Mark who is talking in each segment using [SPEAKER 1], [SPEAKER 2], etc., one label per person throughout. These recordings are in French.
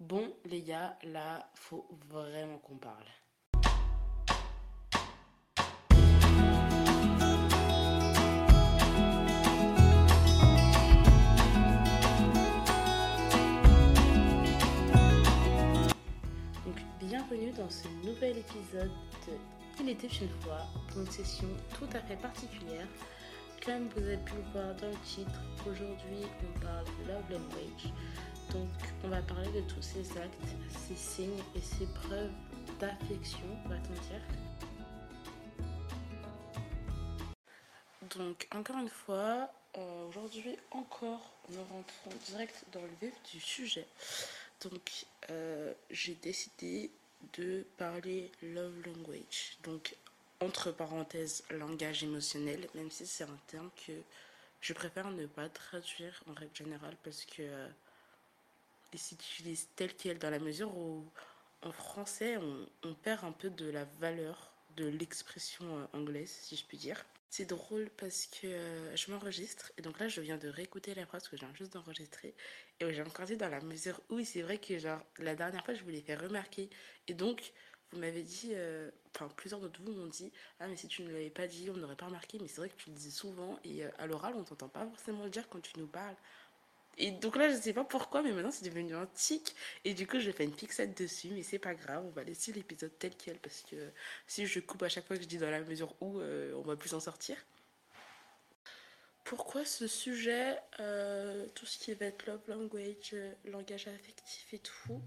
[SPEAKER 1] Bon, les gars, là, faut vraiment qu'on parle. Donc, bienvenue dans ce nouvel épisode de Il était une fois pour une session tout à fait particulière. Comme vous avez pu le voir dans le titre, aujourd'hui on parle de love language. Donc, on va parler de tous ces actes, ces signes et ces preuves d'affection, va-t-on dire. Donc, encore une fois, euh, aujourd'hui encore, nous rentrons direct dans le vif du sujet. Donc, euh, j'ai décidé de parler love language. Donc, entre parenthèses, langage émotionnel, même si c'est un terme que je préfère ne pas traduire en règle générale parce que euh, il s'utilise tel quel dans la mesure où en français on, perd un peu de la valeur de l'expression euh, anglaise, si je puis dire. C'est drôle parce que euh, je m'enregistre et donc là je viens de réécouter la phrase que j'ai juste d'enregistrer et j'ai encore dit dans la mesure où c'est vrai que genre la dernière fois je vous l'ai fait remarquer et donc vous m'avez dit, euh, enfin plusieurs d'entre vous m'ont dit, ah mais si tu ne l'avais pas dit on n'aurait pas remarqué mais c'est vrai que tu le dis souvent et à l'oral on t'entend pas forcément le dire quand tu nous parles. Et donc là, je sais pas pourquoi, mais maintenant c'est devenu un tic. Et du coup, je fais une fixette dessus, mais c'est pas grave, on va laisser l'épisode tel quel parce que si je coupe à chaque fois que je dis dans la mesure où, euh, on va plus en sortir. Pourquoi ce sujet, euh, tout ce qui va être language, euh, langage affectif et tout?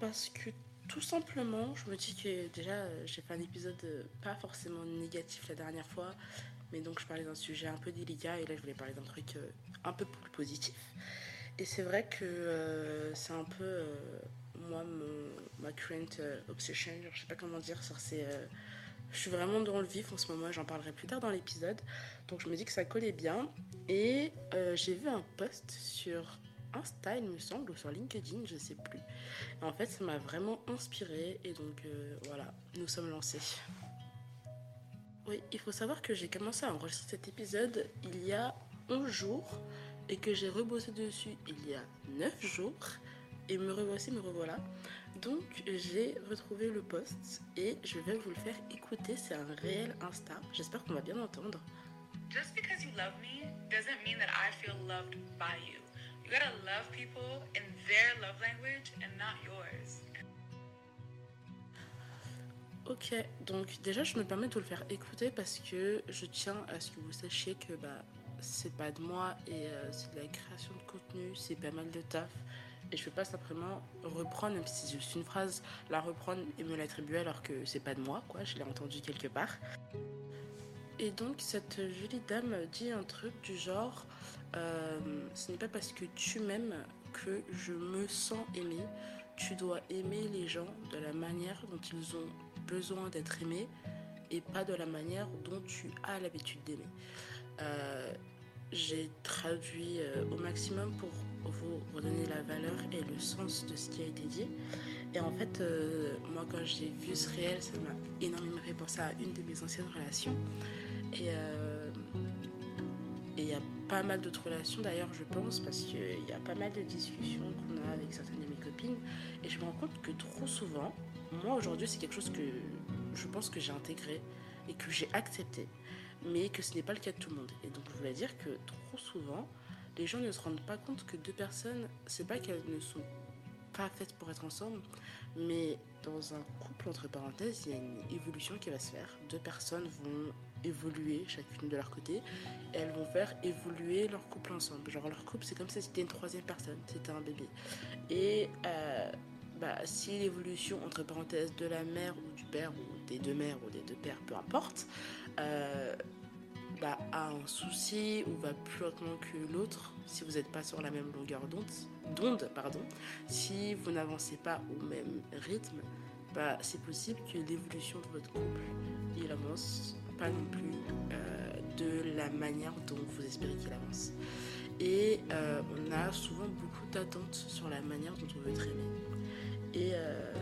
[SPEAKER 1] Parce que tout simplement, je me dis que déjà, euh, j'ai fait un épisode pas forcément négatif la dernière fois, mais donc je parlais d'un sujet un peu délicat et là je voulais parler d'un truc euh, un peu plus positif. Et c'est vrai que euh, c'est un peu euh, moi mon, ma current obsession, je sais pas comment dire, je suis vraiment dans le vif en ce moment, j'en parlerai plus tard dans l'épisode. Donc je me dis que ça collait bien et j'ai vu un post sur Insta, il me semble, ou sur LinkedIn, je sais plus. Et en fait, ça m'a vraiment inspiré et donc voilà, nous sommes lancés. Oui, il faut savoir que j'ai commencé à enregistrer cet épisode il y a 11 jours et que j'ai rebossé dessus il y a 9 jours. Et me revoici, me revoilà. Donc j'ai retrouvé le post et je vais vous le faire écouter. C'est un réel Insta. J'espère qu'on va bien entendre.
[SPEAKER 2] Just because you love me doesn't mean that I feel loved by you. You gotta love people in their love language and not yours.
[SPEAKER 1] Ok, donc déjà je me permets de vous le faire écouter parce que je tiens à ce que vous sachiez que bah, c'est pas de moi et euh, c'est de la création de contenu, c'est pas mal de taf. Et je peux pas simplement reprendre, même si c'est juste une phrase, la reprendre et me l'attribuer alors que c'est pas de moi, quoi, je l'ai entendu quelque part. Et donc cette jolie dame dit un truc du genre euh, ce n'est pas parce que tu m'aimes que je me sens aimée. Tu dois aimer les gens de la manière dont ils ont besoin d'être aimés et pas de la manière dont tu as l'habitude d'aimer. Euh, J'ai traduit euh, au maximum pour vous redonner la valeur et le sens de ce qui a été dit. Et en fait, euh, moi quand j'ai vu ce réel, ça m'a énormément fait penser à une de mes anciennes relations. Et il y a pas mal d'autres relations d'ailleurs, je pense, parce qu'il y a pas mal de discussions qu'on a avec certaines de mes copines. Et je me rends compte que trop souvent, moi aujourd'hui, c'est quelque chose que je pense que j'ai intégré et que j'ai accepté, mais que ce n'est pas le cas de tout le monde. Et donc je voulais dire que trop souvent, les gens ne se rendent pas compte que deux personnes, c'est pas qu'elles ne sont pas faites pour être ensemble, mais dans un couple, entre parenthèses, il y a une évolution qui va se faire. Deux personnes vont évoluer chacune de leur côté et elles vont faire évoluer leur couple ensemble. Genre leur couple, c'est comme si c'était une troisième personne, c'était un bébé. Et euh, bah, si l'évolution, entre parenthèses, de la mère ou du père, ou des deux mères ou des deux pères, peu importe, euh, bah, a un souci ou va plus lentement que l'autre, si vous n'êtes pas sur la même longueur d'onde, pardon, si vous n'avancez pas au même rythme, bah, c'est possible que l'évolution de votre couple, il avance pas non plus euh, de la manière dont vous espérez qu'il avance. Et euh, on a souvent beaucoup d'attentes sur la manière dont on veut être aimé. Et euh,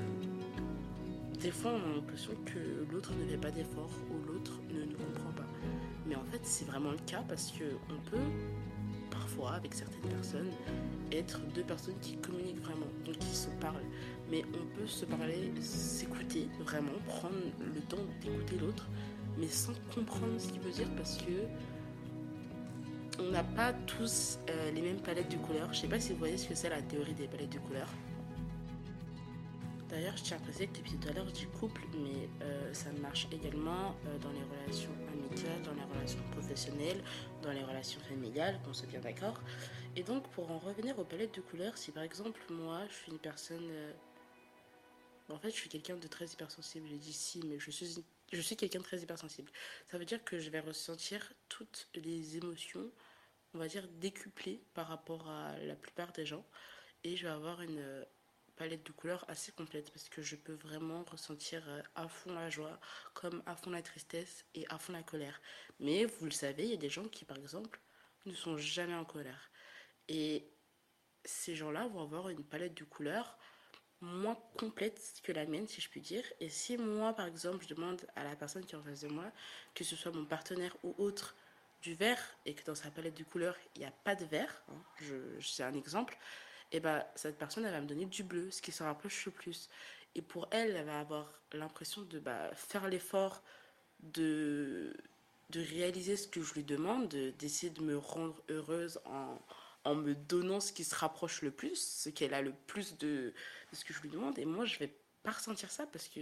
[SPEAKER 1] des fois, on a l'impression que l'autre ne fait pas d'efforts ou l'autre ne nous comprend pas. Mais en fait, c'est vraiment le cas parce que on peut parfois, avec certaines personnes, être deux personnes qui communiquent vraiment, donc qui se parlent mais on peut se parler, s'écouter vraiment, prendre le temps d'écouter l'autre, mais sans comprendre ce qu'il veut dire parce que on n'a pas tous euh, les mêmes palettes de couleurs. Je sais pas si vous voyez ce que c'est la théorie des palettes de couleurs. D'ailleurs, je tiens à préciser que tout à l'heure, du couple, mais euh, ça marche également euh, dans les relations amicales, dans les relations professionnelles, dans les relations familiales, qu'on soit bien d'accord. Et donc, pour en revenir aux palettes de couleurs, si par exemple, moi, je suis une personne. en fait, je suis quelqu'un de très hypersensible. J'ai dit si, mais je suis, je suis quelqu'un de très hypersensible. Ça veut dire que je vais ressentir toutes les émotions on va dire, décuplé par rapport à la plupart des gens. Et je vais avoir une euh, palette de couleurs assez complète parce que je peux vraiment ressentir euh, à fond la joie, comme à fond la tristesse et à fond la colère. Mais vous le savez, il y a des gens qui, par exemple, ne sont jamais en colère. Et ces gens-là vont avoir une palette de couleurs moins complète que la mienne, si je puis dire. Et si moi, par exemple, je demande à la personne qui est en face de moi, que ce soit mon partenaire ou autre, du vert et que dans sa palette de couleurs, il n'y a pas de vert, hein, c'est un exemple, et eh ben cette personne, elle va me donner du bleu, ce qui se rapproche le plus. Et pour elle, elle va avoir l'impression de bah, faire l'effort de, de réaliser ce que je lui demande, d'essayer de me rendre heureuse en, en me donnant ce qui se rapproche le plus, ce qu'elle a le plus de, de, ce que je lui demande. Et moi, je vais pas ressentir ça parce que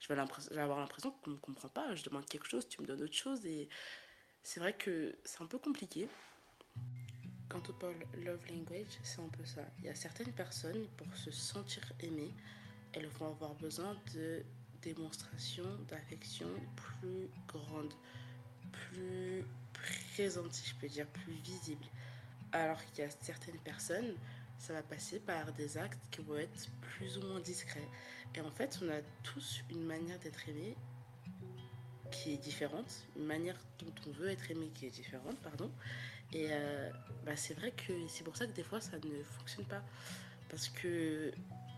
[SPEAKER 1] je vais, je vais avoir l'impression qu'on ne me comprend pas. Je demande quelque chose, tu me donnes autre chose. Et c'est vrai que c'est un peu compliqué. Quand on parle love language, c'est un peu ça. Il y a certaines personnes, pour se sentir aimées, elles vont avoir besoin de démonstrations d'affection plus grandes, plus présentes, si je peux dire, plus visibles. Alors qu'il y a certaines personnes, ça va passer par des actes qui vont être plus ou moins discrets. Et en fait, on a tous une manière d'être aimé qui est différente, une manière dont on veut être aimé qui est différente, pardon. Et euh, bah, c'est vrai que c'est pour ça que des fois ça ne fonctionne pas. Parce que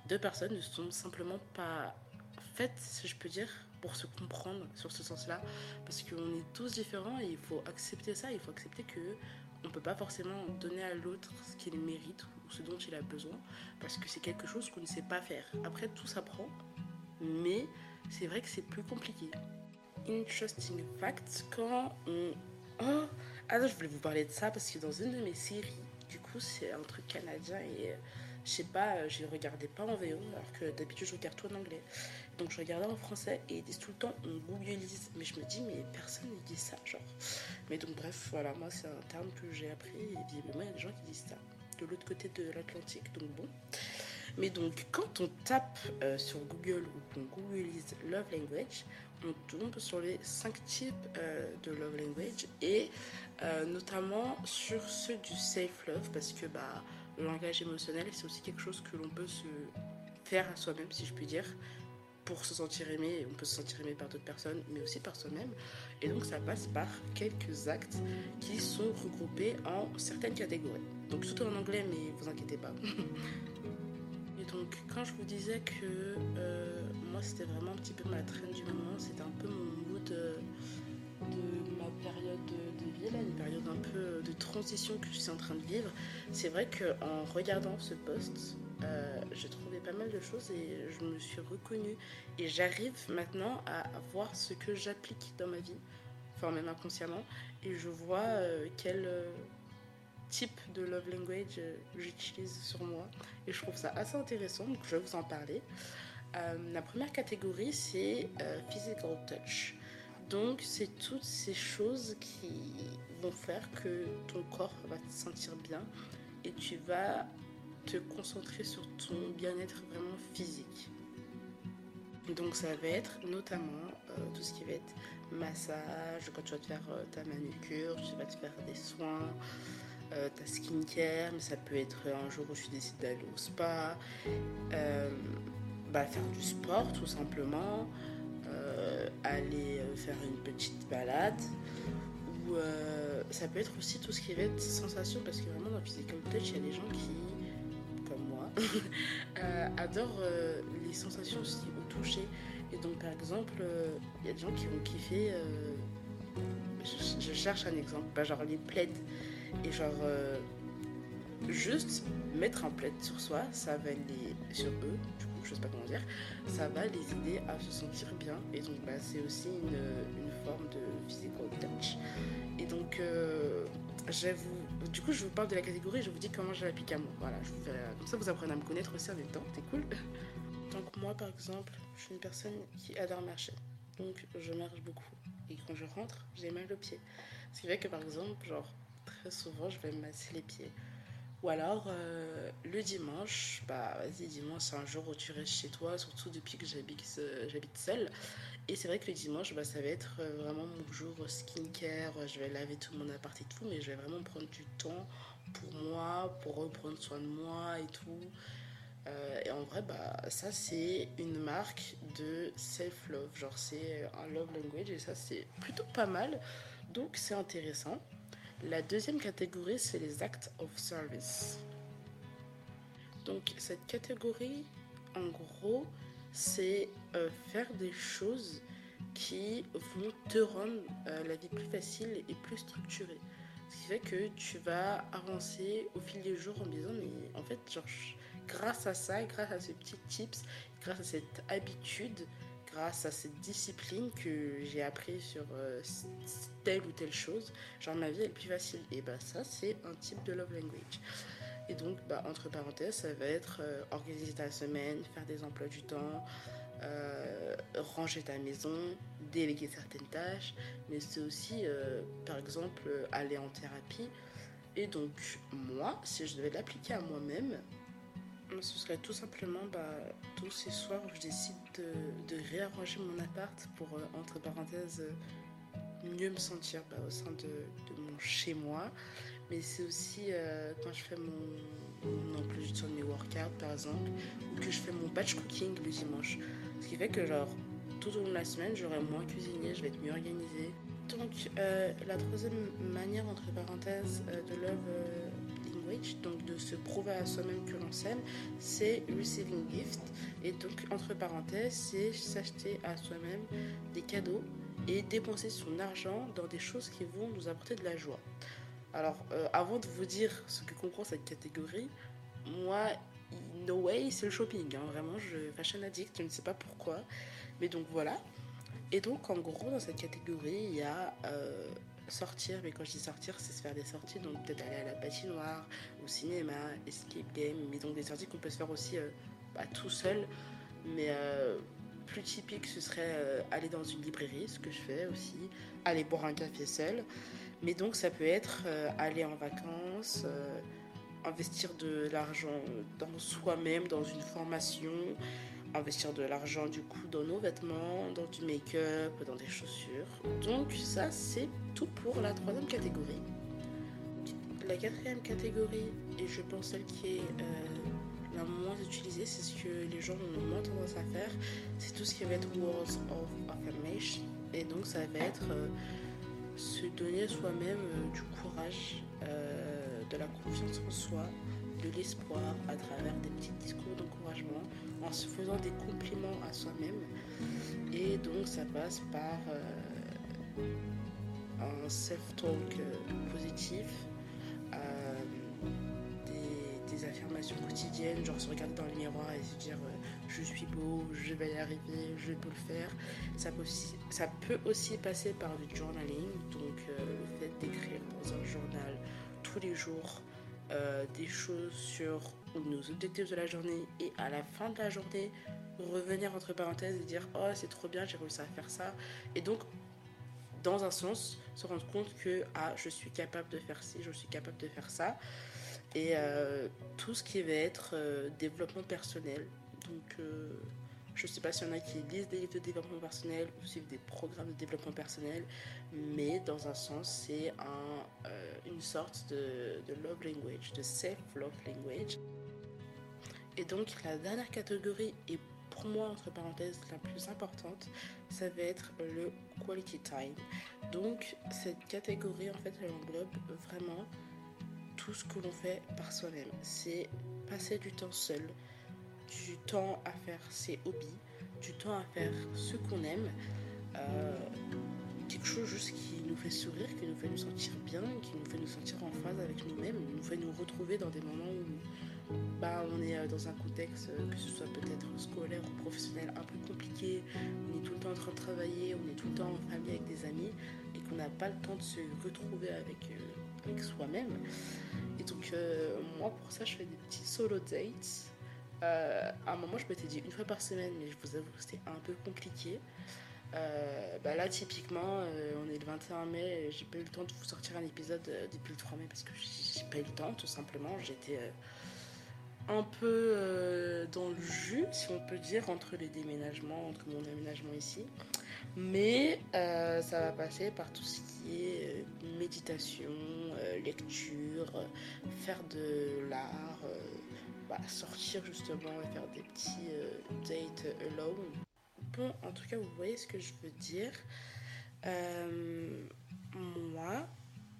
[SPEAKER 1] deux personnes ne sont simplement pas faites, si je peux dire, pour se comprendre sur ce sens-là. Parce qu'on est tous différents et il faut accepter ça. Il faut accepter que on ne peut pas forcément donner à l'autre ce qu'il mérite ou ce dont il a besoin. Parce que c'est quelque chose qu'on ne sait pas faire. Après, tout s'apprend. Mais c'est vrai que c'est plus compliqué interesting fact quand on. Oh Ah je voulais vous parler de ça parce que dans une de mes séries, du coup, c'est un truc canadien et euh, je sais pas, euh, je regardais pas en VO alors que d'habitude je regarde tout en anglais. Donc je regardais en français et ils disent tout le temps on googlise. Mais je me dis, mais personne ne dit ça, genre. Mais donc, bref, voilà, moi c'est un terme que j'ai appris et visiblement il y a des gens qui disent ça de l'autre côté de l'Atlantique, donc bon. Mais donc, quand on tape euh, sur Google ou qu'on googlise Love Language, on tombe sur les cinq types euh, de love language et euh, notamment sur ceux du safe love parce que bah, le langage émotionnel c'est aussi quelque chose que l'on peut se faire à soi-même si je puis dire pour se sentir aimé. On peut se sentir aimé par d'autres personnes mais aussi par soi-même. Et donc ça passe par quelques actes qui sont regroupés en certaines catégories. Donc surtout en anglais mais vous inquiétez pas donc quand je vous disais que euh, c'était vraiment un petit peu ma traîne du moment. C'était un peu mon mood de, de ma période de, vie, là, une période un peu de transition que je suis en train de vivre. C'est vrai qu'en regardant ce post, euh, j'ai trouvé pas mal de choses et je me suis reconnue. Et j'arrive maintenant à voir ce que j'applique dans ma vie, enfin même inconsciemment. Et je vois euh, quel euh, type de love language j'utilise sur moi. Et je trouve ça assez intéressant, donc je vais vous en parler. Euh, la première catégorie, c'est euh, physical touch. Donc, c'est toutes ces choses qui vont faire que ton corps va te sentir bien et tu vas te concentrer sur ton bien-être vraiment physique. Donc, ça va être notamment euh, tout ce qui va être massage, quand tu vas te faire ta manucure, tu vas te faire des soins, ta skincare, mais ça peut être un jour où tu décides d'aller au spa bah, faire du sport tout simplement, euh, aller euh, faire une petite balade, ou euh, ça peut être aussi tout ce qui va être sensation, parce que vraiment dans Physical Touch, il y a des gens qui, comme moi, adorent les sensations aussi au toucher. Et donc par exemple, il y a des gens qui vont kiffer, je, cherche un exemple, bah, genre les plaids, et genre juste mettre un plaid sur soi, ça va les sur eux, du coup, je sais pas comment dire, ça va les aider à se sentir bien. Et donc, bah, c'est aussi une, une, forme de physical touch. Et donc, euh, j'avoue, du coup, je vous parle de la catégorie, je vous dis comment je l'applique à moi. Voilà, je vous fais, comme ça, vous apprenez à me connaître aussi en même temps, c'est cool. Donc, moi, par exemple, je suis une personne qui adore marcher. Donc, je marche beaucoup. Et quand je rentre, j'ai mal aux pieds. Ce qui fait que, par exemple, genre, très souvent, je vais me masser les pieds. Ou alors, euh, le dimanche, bah vas-y, dimanche, c'est un jour où tu restes chez toi, surtout depuis que j'habite seule. Et c'est vrai que le dimanche, bah, ça va être euh, vraiment mon jour skincare. Je vais laver tout mon appart et tout, mais je vais vraiment prendre du temps pour moi, pour reprendre soin de moi et tout. Euh, et en vrai, bah, ça, c'est une marque de self-love. Genre, c'est un love language et ça, c'est plutôt pas mal. Donc, c'est intéressant. La deuxième catégorie, c'est les acts of service. Donc cette catégorie, en gros, c'est euh, faire des choses qui vont te rendre euh, la vie plus facile et plus structurée. Ce qui fait que tu vas avancer au fil des jours en disant, mais en fait, genre, grâce à ça, grâce à ces petits tips, grâce à cette habitude, grâce à cette discipline que j'ai appris sur euh, telle ou telle chose, genre ma vie est plus facile. Et bah ça, c'est un type de love language. Et donc, bah, entre parenthèses, ça va être euh, organiser ta semaine, faire des emplois du temps, euh, ranger ta maison, déléguer certaines tâches, mais c'est aussi, par exemple, aller en thérapie. Et donc, moi, si je devais l'appliquer à moi-même, ce serait tout simplement bah, tous ces soirs où je décide de, réarranger mon appart pour, euh, entre parenthèses, euh, mieux me sentir bah, au sein de, mon chez-moi. Mais c'est aussi euh, quand je fais mon, mon emploi du temps mes workouts, par exemple, ou que je fais mon batch cooking le dimanche. Ce qui fait que, tout au long de la semaine, j'aurai moins cuisiné, je vais être mieux organisée. Donc, la troisième manière, entre parenthèses, de donc de se prouver à soi-même que l'on s'aime, c'est receiving gift. Et donc, entre parenthèses, c'est s'acheter à soi-même des cadeaux et dépenser son argent dans des choses qui vont nous apporter de la joie. Alors, euh, avant de vous dire ce que comprend cette catégorie, moi, no way, c'est le shopping. Hein. Vraiment, je fashion addict, je ne sais pas pourquoi. Mais donc voilà. Et donc, en gros, dans cette catégorie, il y a euh, sortir, mais quand je dis sortir, c'est se faire des sorties, donc peut-être aller à la patinoire, au cinéma, escape game, mais donc des sorties qu'on peut se faire aussi euh, bah, tout seul, mais euh, plus typique ce serait euh, aller dans une librairie, ce que je fais aussi, aller boire un café seul, mais donc ça peut être aller en vacances, investir de l'argent dans soi-même, dans une formation, investir de l'argent du coup dans nos vêtements, dans du make-up, dans des chaussures. Donc ça c'est tout pour la troisième catégorie. La quatrième catégorie, et je pense celle qui est euh, la moins utilisée, c'est ce que les gens ont moins tendance à faire, c'est tout ce qui va être words of affirmation. Et donc ça va être euh, se donner soi-même euh, du courage, de la confiance en soi, de l'espoir à travers des petits discours d'encouragement en se faisant des compliments à soi-même. Et donc ça passe par euh, un self-talk euh, positif, euh, des, affirmations quotidiennes, genre se regarder dans le miroir et se dire je suis beau, je vais y arriver, je peux le faire. Ça peut aussi, passer par du journaling, donc le fait d'écrire dans un journal tous les jours des choses sur nos objectifs de la journée et à la fin de la journée, revenir entre parenthèses et dire Oh, c'est trop bien, j'ai réussi à faire ça. Et donc, dans un sens, se rendre compte que ah, je suis capable de faire ci, je suis capable de faire ça. Et euh, tout ce qui va être euh, développement personnel. Donc, je ne sais pas s'il y en a qui lisent des livres de développement personnel ou suivent des programmes de développement personnel, mais dans un sens, c'est euh, une sorte de, love language, de self-love language. Et donc, la dernière catégorie, et pour moi, entre parenthèses, la plus importante, ça va être le quality time. Donc, cette catégorie, en fait, elle englobe vraiment tout ce que l'on fait par soi-même. C'est passer du temps seul, du temps à faire ses hobbies, du temps à faire ce qu'on aime, euh, quelque chose juste qui nous fait sourire, qui nous fait nous sentir bien, qui nous fait nous sentir en phase avec nous-mêmes, nous fait nous retrouver dans des moments où bah, on est dans un contexte, que ce soit peut-être scolaire ou professionnel, un peu compliqué. On est tout le temps en train de travailler, on est tout le temps en famille avec des amis et qu'on n'a pas le temps de se retrouver avec, avec soi-même. Et donc, moi, pour ça, je fais des petits solo dates. À un moment, je m'étais dit une fois par semaine, mais je vous avoue que c'était un peu compliqué. Euh, bah là, typiquement, euh, on est le 21 mai, j'ai pas eu le temps de vous sortir un épisode euh, depuis le 3 mai parce que j'ai pas eu le temps, tout simplement. J'étais un peu dans le jus, si on peut dire, entre les déménagements, entre mon aménagement ici. Mais ça va passer par tout ce qui est méditation, lecture, faire de l'art, bah, sortir justement et faire des petits dates alone en tout cas, vous voyez ce que je veux dire. Euh, moi,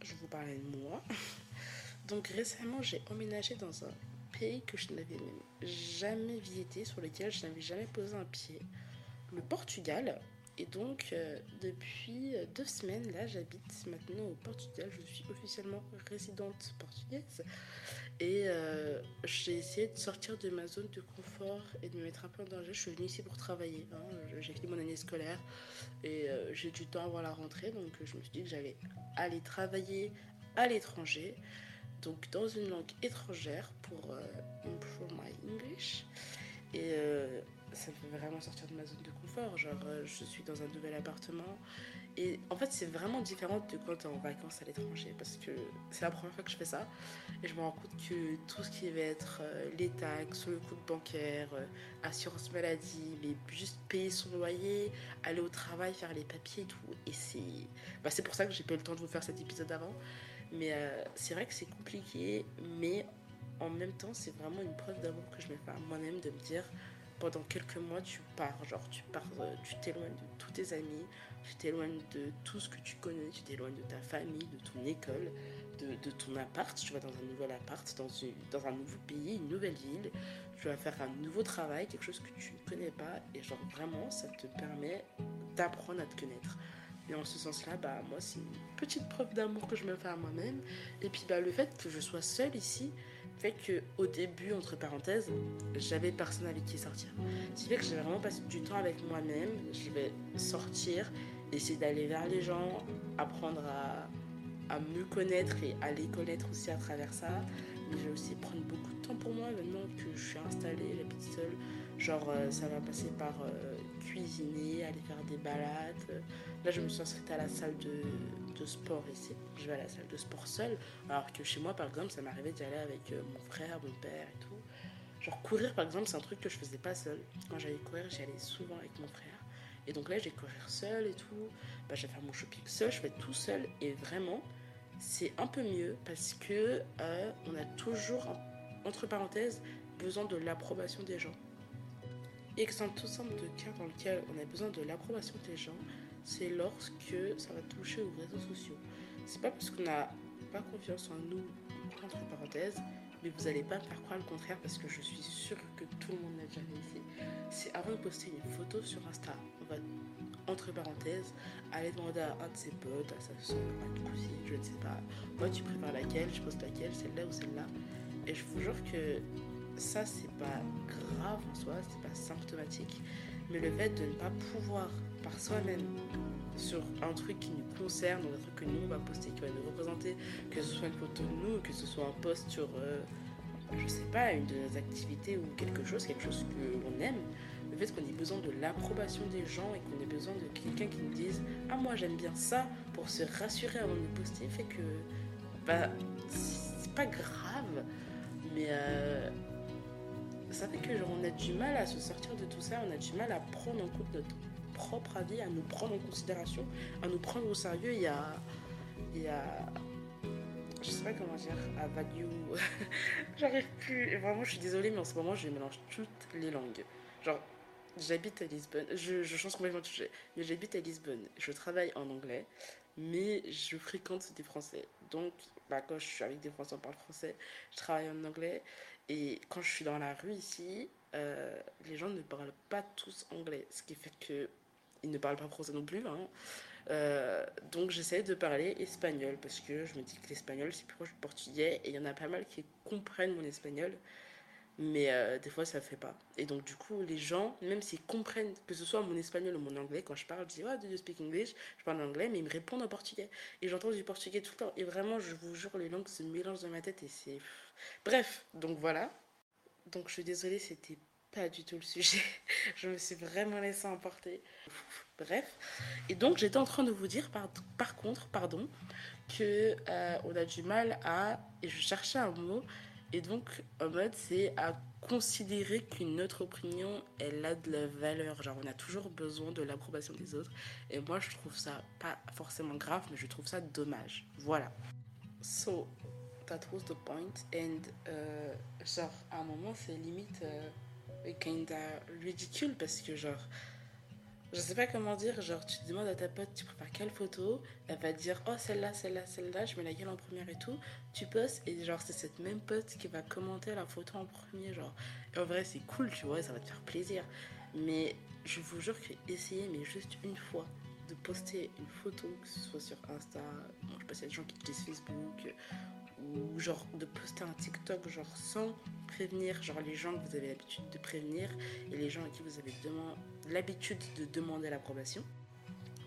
[SPEAKER 1] je vous parlais de moi. Donc récemment, j'ai emménagé dans un pays que je n'avais même jamais visité, sur lequel je n'avais jamais posé un pied, le Portugal. Et donc, euh, depuis deux semaines, là, j'habite maintenant au Portugal. Je suis officiellement résidente portugaise. Et euh, j'ai essayé de sortir de ma zone de confort et de me mettre un peu en danger. Je suis venue ici pour travailler. Hein. J'ai fini mon année scolaire et euh, j'ai du temps avant la rentrée. Donc, je me suis dit que j'allais aller travailler à l'étranger. Donc, dans une langue étrangère pour improve my English. Et ça me fait vraiment sortir de ma zone de confort. Genre, euh, je suis dans un nouvel appartement. Et en fait, c'est vraiment différent de quand tu es en vacances à l'étranger. Parce que c'est la première fois que je fais ça. Et je me rends compte que tout ce qui va être euh, les taxes, le coût bancaire, euh, assurance maladie, mais juste payer son loyer, aller au travail, faire les papiers et tout. Et c'est bah, pour ça que j'ai pas eu le temps de vous faire cet épisode avant. Mais c'est vrai que c'est compliqué. Mais en même temps, c'est vraiment une preuve d'amour que je me fais à moi-même de me dire pendant quelques mois, tu pars. Genre, tu pars, euh, tu t'éloignes de tous tes amis, tu t'éloignes de tout ce que tu connais, tu t'éloignes de ta famille, de ton école, de, de, ton appart. Tu vas dans un nouvel appart, dans, une, dans un nouveau pays, une nouvelle ville. Tu vas faire un nouveau travail, quelque chose que tu ne connais pas. Et genre, vraiment, ça te permet d'apprendre à te connaître. Et en ce sens-là, bah, moi, c'est une petite preuve d'amour que je me fais à moi-même. Et puis, bah, le fait que je sois seule ici, fait que au début, entre parenthèses, j'avais personne avec qui sortir. Ce qui fait que j'ai vraiment passé du temps avec moi-même. Je vais sortir, essayer d'aller vers les gens, apprendre à, à me connaître et à les connaître aussi à travers ça. Mais je vais aussi prendre beaucoup de temps pour moi maintenant que je suis installée, j'habite seule. Genre, euh, ça va passer par euh, cuisiner, aller faire des balades. Là, je me suis inscrite à la salle de, de, sport ici. Je vais à la salle de sport seule. Alors que chez moi, par exemple, ça m'arrivait d'y aller avec euh, mon frère, mon père et tout. Genre, courir, par exemple, c'est un truc que je faisais pas seule. Quand j'allais courir, j'y allais souvent avec mon frère. Et donc là, j'ai courir seule et tout. Bah, je vais faire mon shopping seul, je fais tout seul. Et vraiment, c'est un peu mieux parce que euh, on a toujours, entre parenthèses, besoin de l'approbation des gens. Exemple tout simple de cas dans lequel on a besoin de l'approbation des gens, c'est lorsque ça va toucher aux réseaux sociaux. C'est pas parce qu'on n'a pas confiance en nous, entre parenthèses, mais vous n'allez pas me faire croire le contraire parce que je suis sûre que tout le monde l'a déjà fait C'est avant de poster une photo sur Insta, on va, entre parenthèses, aller demander à un de ses potes, à sa soeur, à une cousine, je ne sais pas. Moi, tu préfères laquelle, je poste laquelle, celle-là ou celle-là. Et je vous jure que ça, c'est pas grave en soi, c'est pas symptomatique, mais le fait de ne pas pouvoir par soi-même sur un truc qui nous concerne, un truc que nous on va poster, qui va nous représenter, que ce soit une photo de nous, que ce soit un post sur, euh, je sais pas, une de nos activités ou quelque chose, quelque chose que aime, le fait qu'on ait besoin de l'approbation des gens et qu'on ait besoin de quelqu'un qui nous dise Ah, moi j'aime bien ça pour se rassurer avant de poster, fait que bah, c'est pas grave, mais euh, ça fait que on a du mal à se sortir de tout ça, on a du mal à prendre en compte notre propre avis, à nous prendre en considération, à nous prendre au sérieux. A, il y a je sais pas comment dire, à value. J'arrive plus. Vraiment, je suis désolée, mais en ce moment, je mélange toutes les langues. Genre, j'habite à Lisbonne. Je, je change complètement de sujet. Mais j'habite à Lisbonne. Je travaille en anglais, mais je fréquente des Français. Donc, bah, quand je suis avec des Français, on parle français. Je travaille en anglais. Et quand je suis dans la rue ici, euh, les gens ne parlent pas tous anglais, ce qui fait que ils ne parlent pas français non plus. Euh, donc j'essaie de parler espagnol parce que je me dis que l'espagnol c'est plus proche du portugais et il y en a pas mal qui comprennent mon espagnol. mais euh, des fois ça fait pas. Et donc du coup, les gens, même s'ils comprennent, que ce soit mon espagnol ou mon anglais, quand je parle, je dis oh, do you speak English? Je parle anglais, mais ils me répondent en portugais. Et j'entends du portugais tout le temps. Et vraiment, je vous jure, les langues se mélangent dans ma tête et c'est. Bref, donc voilà. Donc je suis désolée, c'était pas du tout le sujet. je me suis vraiment laissée emporter. Bref. Et donc j'étais en train de vous dire, par, contre, pardon, que euh, on a du mal à. Et je cherchais un mot et donc, en mode, c'est à considérer qu'une autre opinion, elle a de la valeur. Genre, on a toujours besoin de l'approbation des autres. Et moi, je trouve ça pas forcément grave, mais je trouve ça dommage. Voilà. So, that was the point. And, euh, genre, à un moment, c'est limite euh, kinda ridicule parce que, genre, je sais pas comment dire, genre tu demandes à ta pote tu prépares quelle photo, elle va dire oh celle-là, celle-là, celle-là, je mets laquelle en première et tout, tu postes et genre c'est cette même pote qui va commenter la photo en premier, genre. Et en vrai c'est cool, tu vois, ça va te faire plaisir. Mais je vous jure que essayer mais juste une fois de poster une photo, que ce soit sur Insta, bon, je sais pas s'il y a des gens qui utilisent Facebook, ou genre de poster un TikTok genre sans prévenir genre les gens que vous avez l'habitude de prévenir et les gens à qui vous avez l'habitude de demander l'approbation.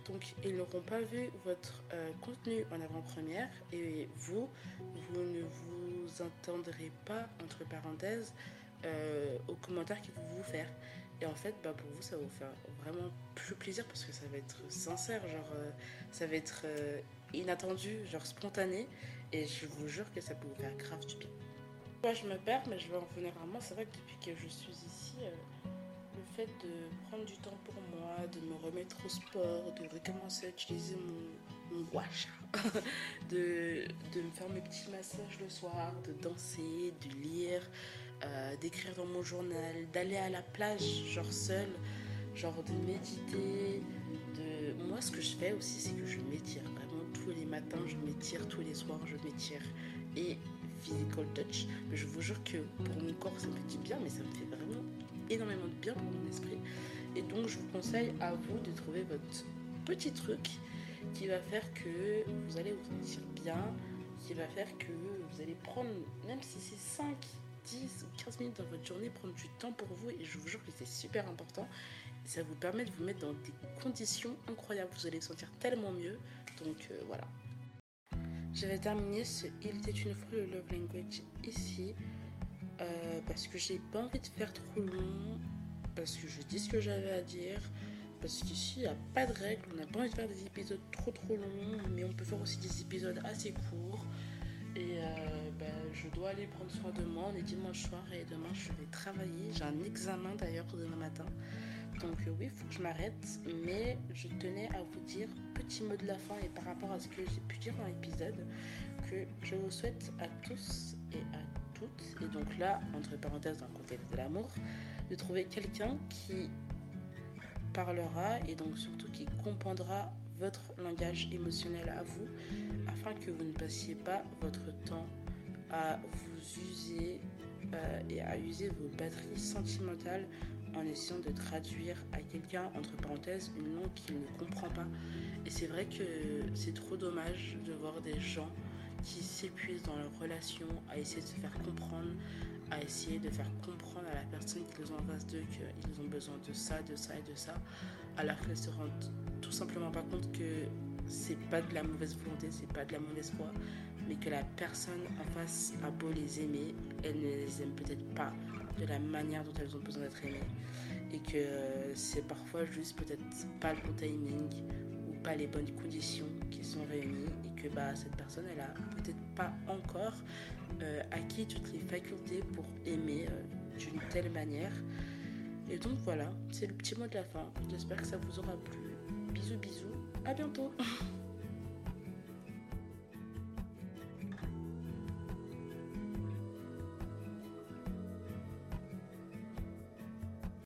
[SPEAKER 1] Donc ils n'auront pas vu votre euh, contenu en avant-première et vous, vous ne vous entendrez pas entre parenthèses euh, aux commentaires qu'ils vont vous faire. Et en fait, bah, pour vous, ça va vous faire vraiment plus plaisir parce que ça va être sincère, genre euh, ça va être inattendu, genre spontané. Et je vous jure que ça peut vous faire grave du bien. Moi, je me perds, mais je vais en venir à moi. C'est vrai que depuis que je suis ici, euh, le fait de prendre du temps pour moi, de me remettre au sport, de recommencer à utiliser mon, mon wash, de, me faire mes petits massages le soir, de danser, de lire, euh, d'écrire dans mon journal, d'aller à la plage, genre seule, genre de méditer. Moi, ce que je fais aussi, c'est que je m'étire matins, je m'étire, tous les soirs, je m'étire. Et physical touch, mais je vous jure que pour mon corps, ça me fait du bien, mais ça me fait vraiment énormément de bien pour mon esprit. Et donc, je vous conseille à vous de trouver votre petit truc qui va faire que vous allez vous sentir bien, qui va faire que vous allez prendre, même si c'est 5, 10 ou 15 minutes dans votre journée, prendre du temps pour vous. Et je vous jure que c'est super important. Ça vous permet de vous mettre dans des conditions incroyables. Vous allez vous sentir tellement mieux. Donc euh, voilà. Je vais terminer ce Il était une fois le Love Language ici. Euh, parce que j'ai pas envie de faire trop long. Parce que je dis ce que j'avais à dire. Parce qu'ici, il n'y a pas de règles. On n'a pas envie de faire des épisodes trop trop longs. Mais on peut faire aussi des épisodes assez courts. Et euh, ben, je dois aller prendre soin de moi. On est dimanche soir et demain je vais travailler. J'ai un examen d'ailleurs demain matin. Donc euh, oui, il faut que je m'arrête, mais je tenais à vous dire, petit mot de la fin et par rapport à ce que j'ai pu dire dans l'épisode, que je vous souhaite à tous et à toutes, et donc là, entre parenthèses dans le contexte de l'amour, de trouver quelqu'un qui parlera et donc surtout qui comprendra votre langage émotionnel à vous, afin que vous ne passiez pas votre temps à vous user euh, et à user vos batteries sentimentales en essayant de traduire à quelqu'un, entre parenthèses, une langue qu'il ne comprend pas. Et c'est vrai que c'est trop dommage de voir des gens qui s'épuisent dans leur relation à essayer de se faire comprendre, à essayer de faire comprendre à la personne qu'ils ont en face d'eux qu'ils ont besoin de ça, de ça et de ça, alors qu'elles se rendent tout simplement pas compte que c'est pas de la mauvaise volonté, c'est pas de la mauvaise foi, mais que la personne en face a beau les aimer, elle ne les aime peut-être pas de la manière dont elles ont besoin d'être aimées et que c'est parfois juste peut-être pas le bon timing ou pas les bonnes conditions qui sont réunies et que bah, cette personne elle a peut-être pas encore euh, acquis toutes les facultés pour aimer euh, d'une telle manière. Et donc voilà, c'est le petit mot de la fin. J'espère que ça vous aura plu. Bisous bisous, à bientôt